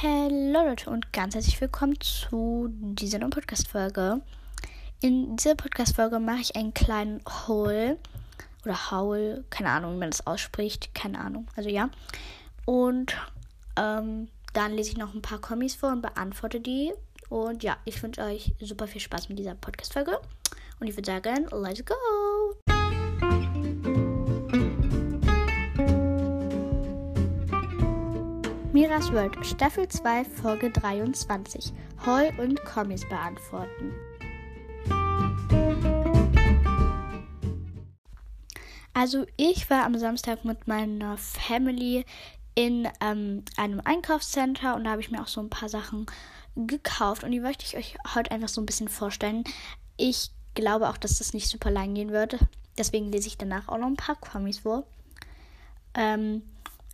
Hallo Leute und ganz herzlich willkommen zu dieser neuen Podcast-Folge. In dieser Podcast-Folge mache ich einen kleinen Haul oder Haul, keine Ahnung, wie man das ausspricht, keine Ahnung, also ja. Und ähm, dann lese ich noch ein paar Kommis vor und beantworte die. Und ja, ich wünsche euch super viel Spaß mit dieser Podcast-Folge. Und ich würde sagen, let's go! Miras World, Staffel 2, Folge 23. Hall und Kommis beantworten. Also ich war am Samstag mit meiner Family in ähm, einem Einkaufscenter und da habe ich mir auch so ein paar Sachen gekauft und die möchte ich euch heute einfach so ein bisschen vorstellen. Ich glaube auch, dass das nicht super lang gehen wird. Deswegen lese ich danach auch noch ein paar Kommis vor. Ähm,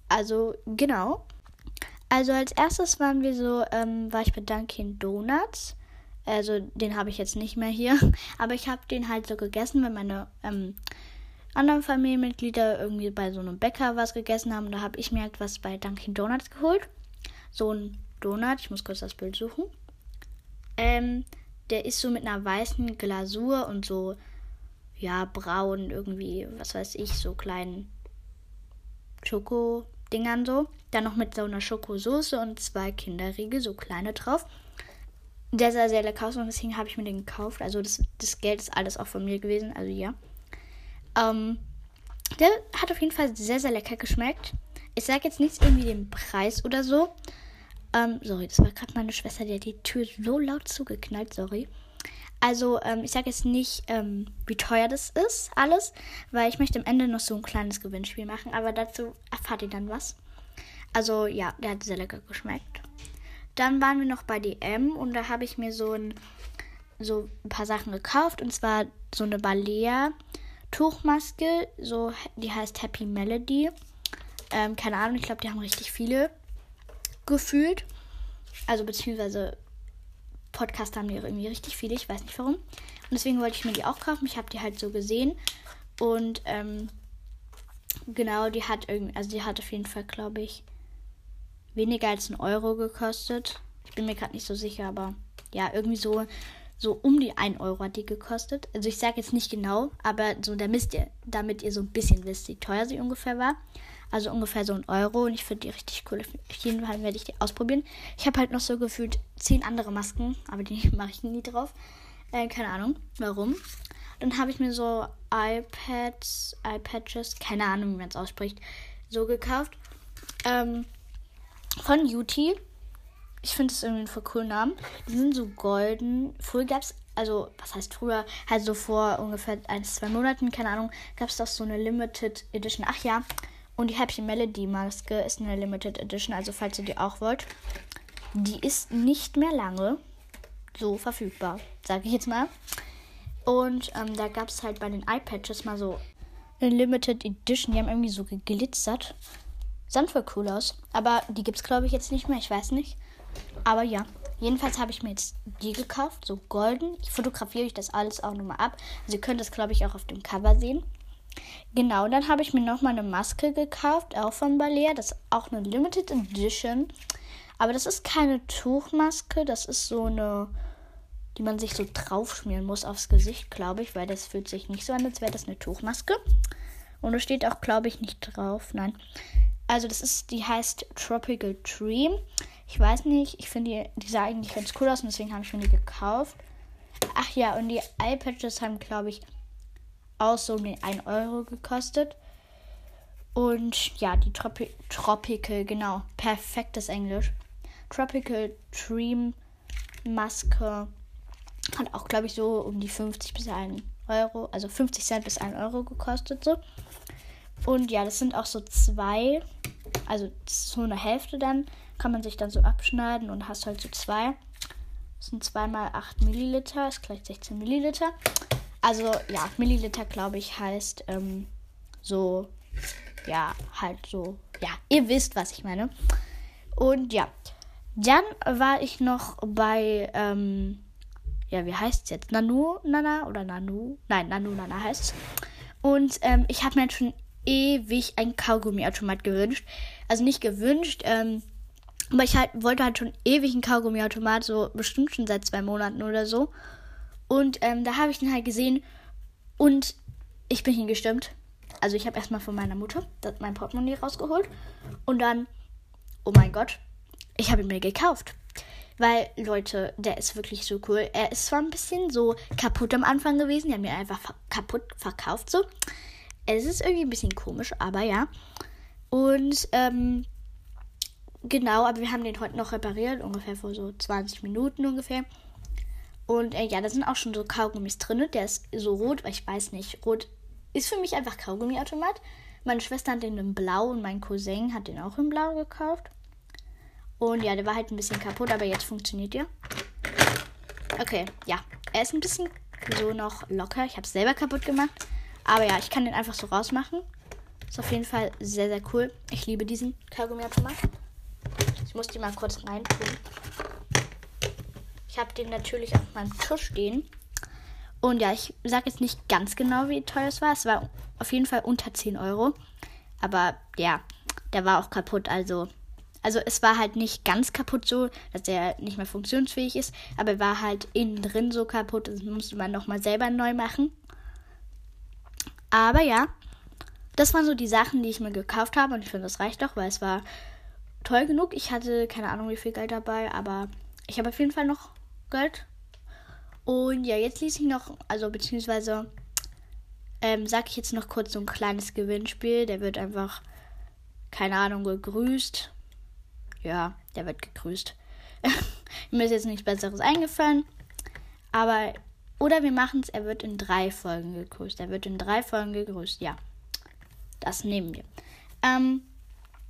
also genau. Also als erstes waren wir so, ähm, war ich bei Dunkin' Donuts. Also den habe ich jetzt nicht mehr hier. Aber ich habe den halt so gegessen, wenn meine ähm, anderen Familienmitglieder irgendwie bei so einem Bäcker was gegessen haben. Da habe ich mir halt was bei Dunkin' Donuts geholt. So ein Donut, ich muss kurz das Bild suchen. Ähm, der ist so mit einer weißen Glasur und so, ja, braun irgendwie, was weiß ich, so kleinen Schoko Dingern so. Dann noch mit so einer Schokosoße und zwei Kinderriegel, so kleine drauf. Der sah sehr lecker aus und deswegen habe ich mir den gekauft. Also das, das Geld ist alles auch von mir gewesen, also ja. Ähm, der hat auf jeden Fall sehr, sehr lecker geschmeckt. Ich sage jetzt nichts irgendwie den Preis oder so. Ähm, sorry, das war gerade meine Schwester, die hat die Tür so laut zugeknallt, sorry. Also, ähm, ich sage jetzt nicht, ähm, wie teuer das ist, alles, weil ich möchte am Ende noch so ein kleines Gewinnspiel machen, aber dazu erfahrt ihr dann was. Also, ja, der hat sehr lecker geschmeckt. Dann waren wir noch bei DM und da habe ich mir so ein, so ein paar Sachen gekauft und zwar so eine Balea Tuchmaske, so, die heißt Happy Melody. Ähm, keine Ahnung, ich glaube, die haben richtig viele gefühlt. Also, beziehungsweise Podcast haben die irgendwie richtig viele, ich weiß nicht warum. Und deswegen wollte ich mir die auch kaufen. Ich habe die halt so gesehen. Und ähm, genau, die hat irgendwie, also die hat auf jeden Fall, glaube ich, weniger als ein Euro gekostet. Ich bin mir gerade nicht so sicher, aber ja, irgendwie so, so um die 1 Euro hat die gekostet. Also ich sage jetzt nicht genau, aber so damit ihr, damit ihr so ein bisschen wisst, wie teuer sie ungefähr war. Also ungefähr so ein Euro und ich finde die richtig cool. Auf jeden Fall werde ich die ausprobieren. Ich habe halt noch so gefühlt zehn andere Masken, aber die mache ich nie drauf. Äh, keine Ahnung, warum. Dann habe ich mir so iPads, iPadges, keine Ahnung, wie man es ausspricht, so gekauft. Ähm, von Yuti. Ich finde das irgendwie einen voll coolen Namen. Die sind so golden. Früher gab es, also, was heißt früher? Halt so vor ungefähr ein, zwei Monaten, keine Ahnung, gab es doch so eine Limited Edition. Ach ja, und die Happy Melody Maske ist eine Limited Edition, also falls ihr die auch wollt. Die ist nicht mehr lange so verfügbar, sage ich jetzt mal. Und ähm, da gab es halt bei den iPatches mal so eine Limited Edition. Die haben irgendwie so geglitzert. Sahen voll cool aus. Aber die gibt es, glaube ich, jetzt nicht mehr. Ich weiß nicht. Aber ja. Jedenfalls habe ich mir jetzt die gekauft. So golden. Ich fotografiere euch das alles auch nochmal ab. Also ihr könnt das, glaube ich, auch auf dem Cover sehen. Genau, dann habe ich mir nochmal eine Maske gekauft, auch von Balea. Das ist auch eine Limited Edition. Aber das ist keine Tuchmaske, das ist so eine, die man sich so draufschmieren muss aufs Gesicht, glaube ich, weil das fühlt sich nicht so an, als wäre das eine Tuchmaske. Und da steht auch, glaube ich, nicht drauf. Nein. Also das ist, die heißt Tropical Dream. Ich weiß nicht, ich finde die, die sah eigentlich ganz cool aus und deswegen habe ich mir die gekauft. Ach ja, und die Eyepatches haben, glaube ich, auch so um den 1 Euro gekostet. Und ja, die Tropi Tropical, genau, perfektes Englisch. Tropical Dream Maske hat auch, glaube ich, so um die 50 bis 1 Euro, also 50 Cent bis 1 Euro gekostet. So. Und ja, das sind auch so zwei, also so eine Hälfte dann, kann man sich dann so abschneiden und hast halt so zwei. Das sind zweimal 8 Milliliter, ist gleich 16 Milliliter. Also ja, Milliliter, glaube ich, heißt ähm, so, ja, halt so, ja, ihr wisst, was ich meine. Und ja, dann war ich noch bei, ähm, ja, wie heißt es jetzt? Nanu Nana oder Nanu? Nein, Nanu Nana heißt es. Und ähm, ich habe mir jetzt schon ewig ein Kaugummiautomat gewünscht. Also nicht gewünscht, ähm, Aber ich halt, wollte halt schon ewig einen Kaugummiautomat, so bestimmt schon seit zwei Monaten oder so. Und ähm, da habe ich den halt gesehen und ich bin hingestimmt. Also ich habe erstmal von meiner Mutter mein Portemonnaie rausgeholt und dann, oh mein Gott, ich habe ihn mir gekauft. Weil, Leute, der ist wirklich so cool. Er ist zwar ein bisschen so kaputt am Anfang gewesen. Die haben ihn einfach kaputt verkauft so. Es ist irgendwie ein bisschen komisch, aber ja. Und ähm, genau, aber wir haben den heute noch repariert, ungefähr vor so 20 Minuten ungefähr. Und äh, ja, da sind auch schon so Kaugummis drin. Der ist so rot, weil ich weiß nicht. Rot ist für mich einfach Kaugummiautomat. Meine Schwester hat den in Blau und mein Cousin hat den auch in Blau gekauft. Und ja, der war halt ein bisschen kaputt, aber jetzt funktioniert der. Okay, ja. Er ist ein bisschen so noch locker. Ich habe es selber kaputt gemacht. Aber ja, ich kann den einfach so rausmachen. Ist auf jeden Fall sehr, sehr cool. Ich liebe diesen Kaugummiautomat. Ich muss die mal kurz reintun. Ich habe den natürlich auf meinem Tisch stehen. Und ja, ich sage jetzt nicht ganz genau, wie teuer es war. Es war auf jeden Fall unter 10 Euro. Aber ja, der war auch kaputt. Also, also es war halt nicht ganz kaputt so, dass er nicht mehr funktionsfähig ist. Aber er war halt innen drin so kaputt. Das musste man nochmal selber neu machen. Aber ja, das waren so die Sachen, die ich mir gekauft habe. Und ich finde, das reicht doch, weil es war toll genug. Ich hatte keine Ahnung, wie viel Geld dabei, aber ich habe auf jeden Fall noch Geld. Und ja, jetzt lese ich noch, also beziehungsweise ähm, sage ich jetzt noch kurz so ein kleines Gewinnspiel. Der wird einfach, keine Ahnung, gegrüßt. Ja, der wird gegrüßt. Mir ist jetzt nichts Besseres eingefallen. Aber oder wir machen es, er wird in drei Folgen gegrüßt. Er wird in drei Folgen gegrüßt, ja. Das nehmen wir. Ähm,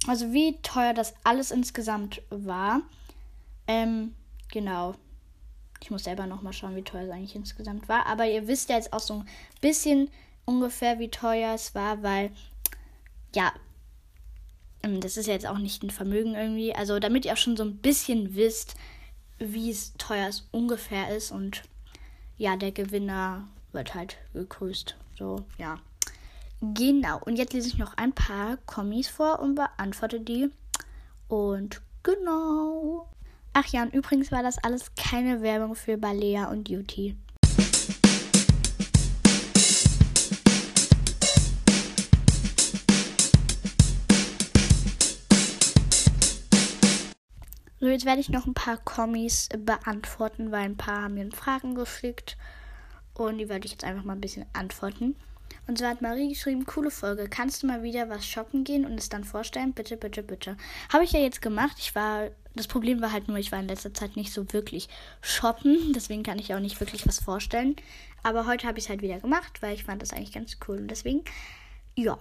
also wie teuer das alles insgesamt war. Ähm, genau. Ich muss selber nochmal schauen, wie teuer es eigentlich insgesamt war. Aber ihr wisst ja jetzt auch so ein bisschen ungefähr, wie teuer es war, weil, ja, ähm, das ist jetzt auch nicht ein Vermögen irgendwie. Also damit ihr auch schon so ein bisschen wisst, wie es teuer es ungefähr ist und ja, der Gewinner wird halt gegrüßt. So, ja. Genau. Und jetzt lese ich noch ein paar Kommis vor und beantworte die. Und genau. Ach ja, und übrigens war das alles keine Werbung für Balea und Duty. So, jetzt werde ich noch ein paar Kommis beantworten, weil ein paar haben mir Fragen geschickt. Und die werde ich jetzt einfach mal ein bisschen antworten. Und so hat Marie geschrieben, coole Folge. Kannst du mal wieder was shoppen gehen und es dann vorstellen? Bitte, bitte, bitte. Habe ich ja jetzt gemacht. Ich war, das Problem war halt nur, ich war in letzter Zeit nicht so wirklich shoppen. Deswegen kann ich auch nicht wirklich was vorstellen. Aber heute habe ich es halt wieder gemacht, weil ich fand das eigentlich ganz cool. Und deswegen, ja,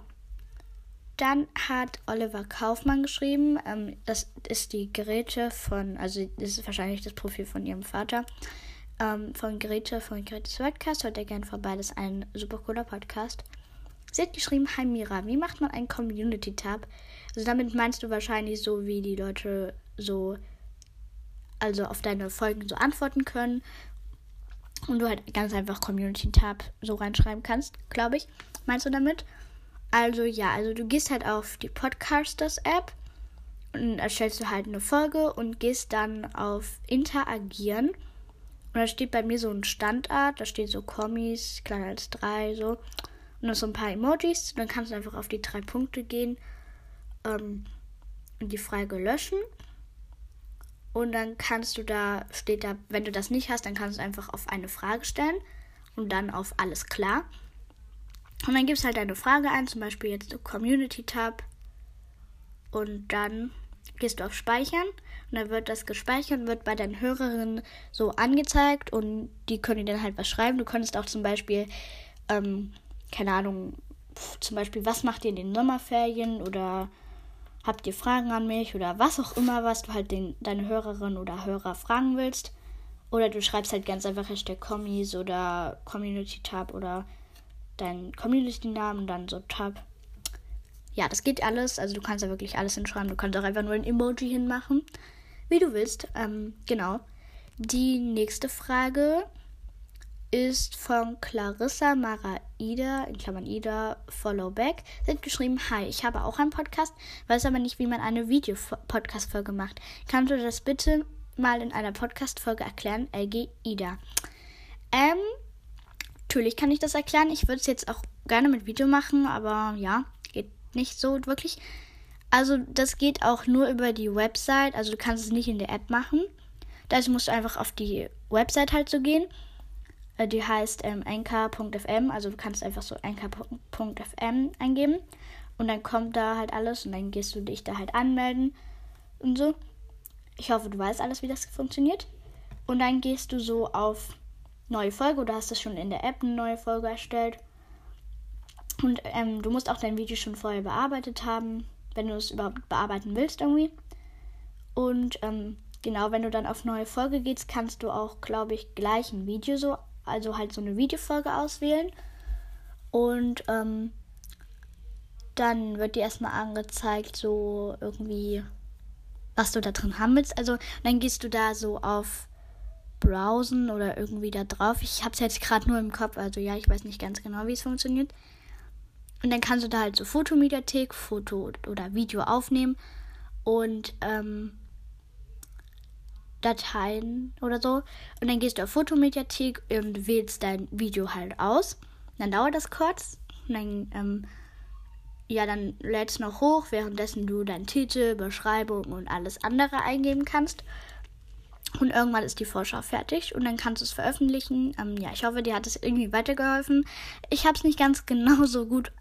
dann hat Oliver Kaufmann geschrieben, ähm, das ist die Geräte von, also das ist wahrscheinlich das Profil von ihrem Vater, ähm, von Grete von Gretes Podcast. Hört ihr gerne vorbei, das ist ein super cooler Podcast. Sie hat geschrieben, Hi Mira, wie macht man einen Community-Tab? Also damit meinst du wahrscheinlich so, wie die Leute so, also auf deine Folgen so antworten können. Und du halt ganz einfach Community-Tab so reinschreiben kannst, glaube ich. Meinst du damit? Also ja, also du gehst halt auf die Podcasters-App und erstellst du halt eine Folge und gehst dann auf Interagieren. Und da steht bei mir so ein Standard, da steht so Kommis, kleiner als drei, so. Und noch so ein paar Emojis. Dann kannst du einfach auf die drei Punkte gehen ähm, und die Frage löschen. Und dann kannst du da, steht da, wenn du das nicht hast, dann kannst du einfach auf eine Frage stellen und dann auf alles klar. Und dann gibst halt deine Frage ein, zum Beispiel jetzt Community Tab. Und dann gehst du auf Speichern und dann wird das gespeichert und wird bei deinen Hörerinnen so angezeigt und die können dir dann halt was schreiben. Du könntest auch zum Beispiel, ähm, keine Ahnung, zum Beispiel, was macht ihr in den Sommerferien oder habt ihr Fragen an mich oder was auch immer, was du halt den, deine Hörerin oder Hörer fragen willst. Oder du schreibst halt ganz einfach Hashtag Kommis oder Community Tab oder deinen Community-Namen, dann so Tab. Ja, das geht alles. Also du kannst da wirklich alles hinschreiben. Du kannst auch einfach nur ein Emoji hinmachen. Wie du willst. Ähm, genau. Die nächste Frage ist von Clarissa Maraida, in Klammern Ida, Followback. Hat geschrieben, hi, ich habe auch einen Podcast, weiß aber nicht, wie man eine Video-Podcast-Folge macht. Kannst du das bitte mal in einer Podcast-Folge erklären? LG Ida. Ähm, natürlich kann ich das erklären. Ich würde es jetzt auch gerne mit Video machen, aber ja, geht nicht so wirklich. Also, das geht auch nur über die Website. Also, du kannst es nicht in der App machen. Dazu musst du einfach auf die Website halt so gehen. Äh, die heißt ähm, anchor.fm. Also du kannst einfach so anchor.fm eingeben. Und dann kommt da halt alles und dann gehst du dich da halt anmelden und so. Ich hoffe, du weißt alles, wie das funktioniert. Und dann gehst du so auf neue Folge oder hast du schon in der App eine neue Folge erstellt. Und ähm, du musst auch dein Video schon vorher bearbeitet haben, wenn du es überhaupt bearbeiten willst irgendwie. Und ähm, genau, wenn du dann auf neue Folge gehst, kannst du auch, glaube ich, gleich ein Video so also halt so eine Videofolge auswählen. Und ähm, dann wird dir erstmal angezeigt, so irgendwie, was du da drin haben willst. Also dann gehst du da so auf Browsen oder irgendwie da drauf. Ich habe es jetzt gerade nur im Kopf, also ja, ich weiß nicht ganz genau, wie es funktioniert. Und dann kannst du da halt so Fotomediathek, Foto oder Video aufnehmen und ähm, Dateien oder so. Und dann gehst du auf Fotomediathek und wählst dein Video halt aus. Dann dauert das kurz. Und dann, ähm, ja, dann lädst noch hoch, währenddessen du deinen Titel, Beschreibung und alles andere eingeben kannst. Und irgendwann ist die Vorschau fertig und dann kannst du es veröffentlichen. Ähm, ja, ich hoffe, dir hat es irgendwie weitergeholfen. Ich habe es nicht ganz genau so gut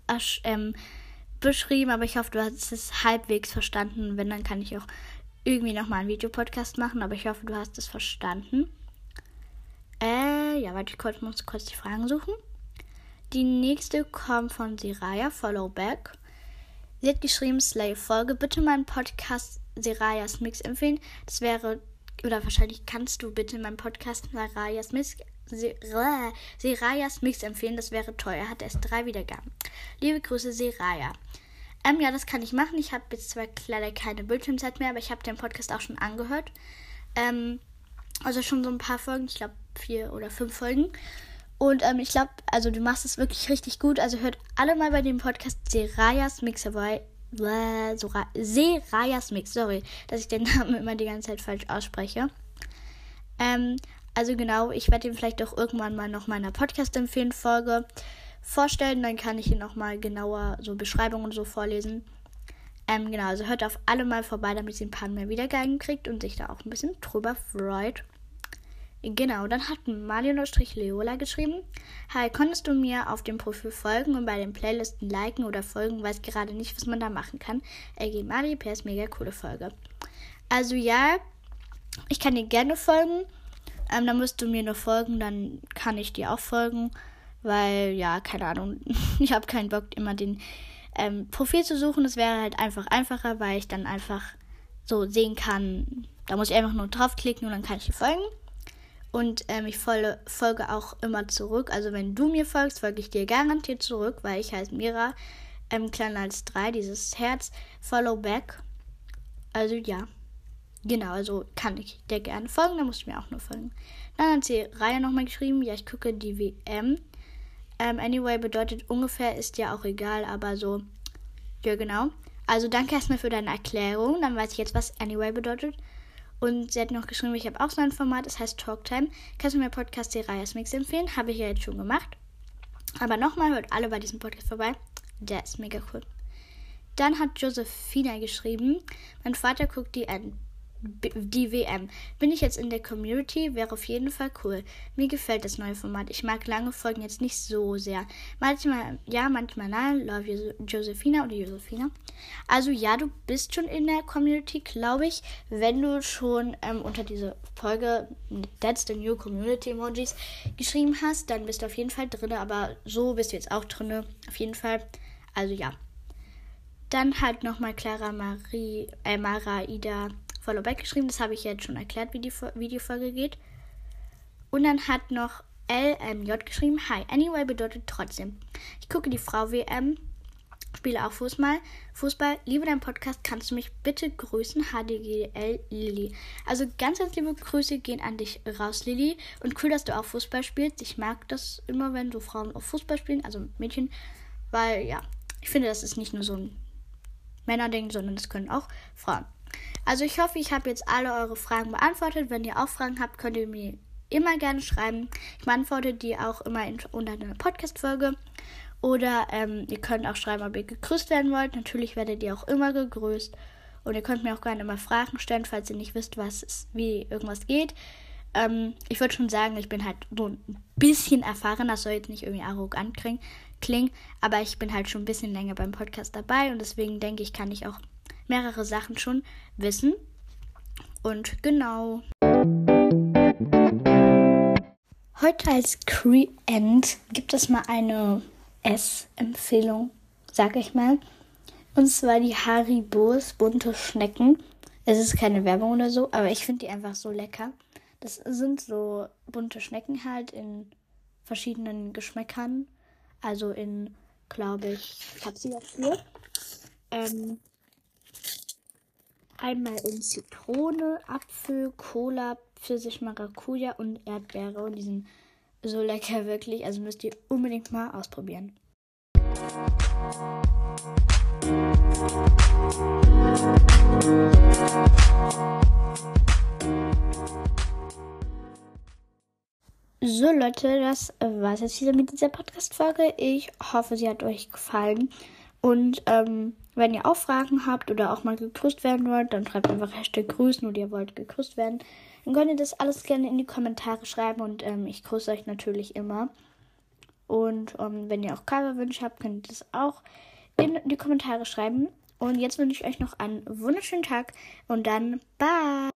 ähm, beschrieben, aber ich hoffe, du hast es halbwegs verstanden. Wenn, dann kann ich auch irgendwie nochmal einen Videopodcast machen, aber ich hoffe, du hast es verstanden. Äh, ja, warte, ich kurz, muss kurz die Fragen suchen. Die nächste kommt von Siraya, Followback. Sie hat geschrieben, Slay-Folge. Bitte meinen Podcast Sirayas Mix empfehlen. Das wäre, oder wahrscheinlich kannst du bitte meinen Podcast Sirayas Mix, Sirayas Mix empfehlen. Das wäre toll. Er hat erst drei Wiedergaben. Liebe Grüße, Siraya. Ähm, ja, das kann ich machen. Ich habe jetzt zwar leider keine Bildschirmzeit mehr, aber ich habe den Podcast auch schon angehört. Ähm, also schon so ein paar Folgen, ich glaube vier oder fünf Folgen. Und ähm, ich glaube, also du machst es wirklich richtig gut. Also hört alle mal bei dem Podcast Serayas dabei. Serayas Mix, sorry, dass ich den Namen immer die ganze Zeit falsch ausspreche. Ähm, also genau, ich werde ihn vielleicht auch irgendwann mal noch meiner Podcast-Empfehlen-Folge vorstellen. Dann kann ich hier nochmal genauer so Beschreibungen und so vorlesen. Ähm, genau, also hört auf alle mal vorbei, damit sie ein paar mehr Wiedergaben kriegt und sich da auch ein bisschen drüber freut. Genau, dann hat Mario-Leola geschrieben: Hi, konntest du mir auf dem Profil folgen und bei den Playlisten liken oder folgen? Weiß gerade nicht, was man da machen kann. LG Mario PS, mega coole Folge. Also, ja, ich kann dir gerne folgen. Ähm, dann musst du mir nur folgen, dann kann ich dir auch folgen. Weil, ja, keine Ahnung, ich habe keinen Bock, immer den ähm, Profil zu suchen. Das wäre halt einfach einfacher, weil ich dann einfach so sehen kann, da muss ich einfach nur draufklicken und dann kann ich dir folgen. Und ähm, ich folge, folge auch immer zurück. Also wenn du mir folgst, folge ich dir garantiert zurück, weil ich heiße Mira, ähm, kleiner als drei, dieses Herz, follow back. Also ja. Genau, also kann ich dir gerne folgen, dann musst du mir auch nur folgen. Dann hat sie Reihe nochmal geschrieben, ja, ich gucke die WM. Ähm, anyway bedeutet ungefähr, ist ja auch egal, aber so, ja genau. Also danke erstmal für deine Erklärung, dann weiß ich jetzt, was anyway bedeutet. Und sie hat noch geschrieben, ich habe auch so ein Format, das heißt Talktime. Kannst du mir Podcast Reyes Mix empfehlen? Habe ich ja jetzt schon gemacht. Aber nochmal, hört alle bei diesem Podcast vorbei. Der ist mega cool. Dann hat Josephina geschrieben, mein Vater guckt die an die WM. Bin ich jetzt in der Community? Wäre auf jeden Fall cool. Mir gefällt das neue Format. Ich mag lange Folgen jetzt nicht so sehr. Manchmal ja, manchmal nein. Love Josephina oder Josephina. Also ja, du bist schon in der Community, glaube ich. Wenn du schon ähm, unter diese Folge That's the New Community Emojis geschrieben hast, dann bist du auf jeden Fall drin. Aber so bist du jetzt auch drin. Auf jeden Fall. Also ja. Dann halt nochmal Clara Marie, äh, Mara Ida Followback geschrieben. Das habe ich jetzt schon erklärt, wie die Videofolge geht. Und dann hat noch LMJ geschrieben, Hi, anyway bedeutet trotzdem. Ich gucke die Frau WM. spiele auch Fußball. Fußball, liebe deinen Podcast, kannst du mich bitte grüßen? HDGL Lilly. Also ganz, ganz liebe Grüße gehen an dich raus, Lilly. Und cool, dass du auch Fußball spielst. Ich mag das immer, wenn so Frauen auch Fußball spielen, also Mädchen. Weil, ja, ich finde, das ist nicht nur so ein Männerding, sondern das können auch Frauen. Also ich hoffe, ich habe jetzt alle eure Fragen beantwortet. Wenn ihr auch Fragen habt, könnt ihr mir immer gerne schreiben. Ich beantworte die auch immer in, unter einer Podcast-Folge. Oder ähm, ihr könnt auch schreiben, ob ihr gegrüßt werden wollt. Natürlich werdet ihr auch immer gegrüßt. Und ihr könnt mir auch gerne immer Fragen stellen, falls ihr nicht wisst, was ist, wie irgendwas geht. Ähm, ich würde schon sagen, ich bin halt so ein bisschen erfahren. Das soll jetzt nicht irgendwie arrogant klingen, aber ich bin halt schon ein bisschen länger beim Podcast dabei und deswegen denke ich, kann ich auch mehrere Sachen schon wissen. Und genau. Heute als Cree-End gibt es mal eine Essempfehlung, sag ich mal. Und zwar die Haribos bunte Schnecken. Es ist keine Werbung oder so, aber ich finde die einfach so lecker. Das sind so bunte Schnecken halt in verschiedenen Geschmäckern. Also in, glaube ich, ich habe sie jetzt hier. Ähm, einmal in Zitrone, Apfel, Cola, Pfirsich, Maracuja und Erdbeere. Und die sind so lecker, wirklich. Also müsst ihr unbedingt mal ausprobieren. So Leute, das war es jetzt wieder mit dieser Podcast-Folge. Ich hoffe, sie hat euch gefallen. Und ähm, wenn ihr auch Fragen habt oder auch mal gegrüßt werden wollt, dann schreibt einfach Hashtag grüßen oder ihr wollt gegrüßt werden. Dann könnt ihr das alles gerne in die Kommentare schreiben und ähm, ich grüße euch natürlich immer. Und ähm, wenn ihr auch Coverwünsche habt, könnt ihr das auch in die Kommentare schreiben. Und jetzt wünsche ich euch noch einen wunderschönen Tag und dann bye!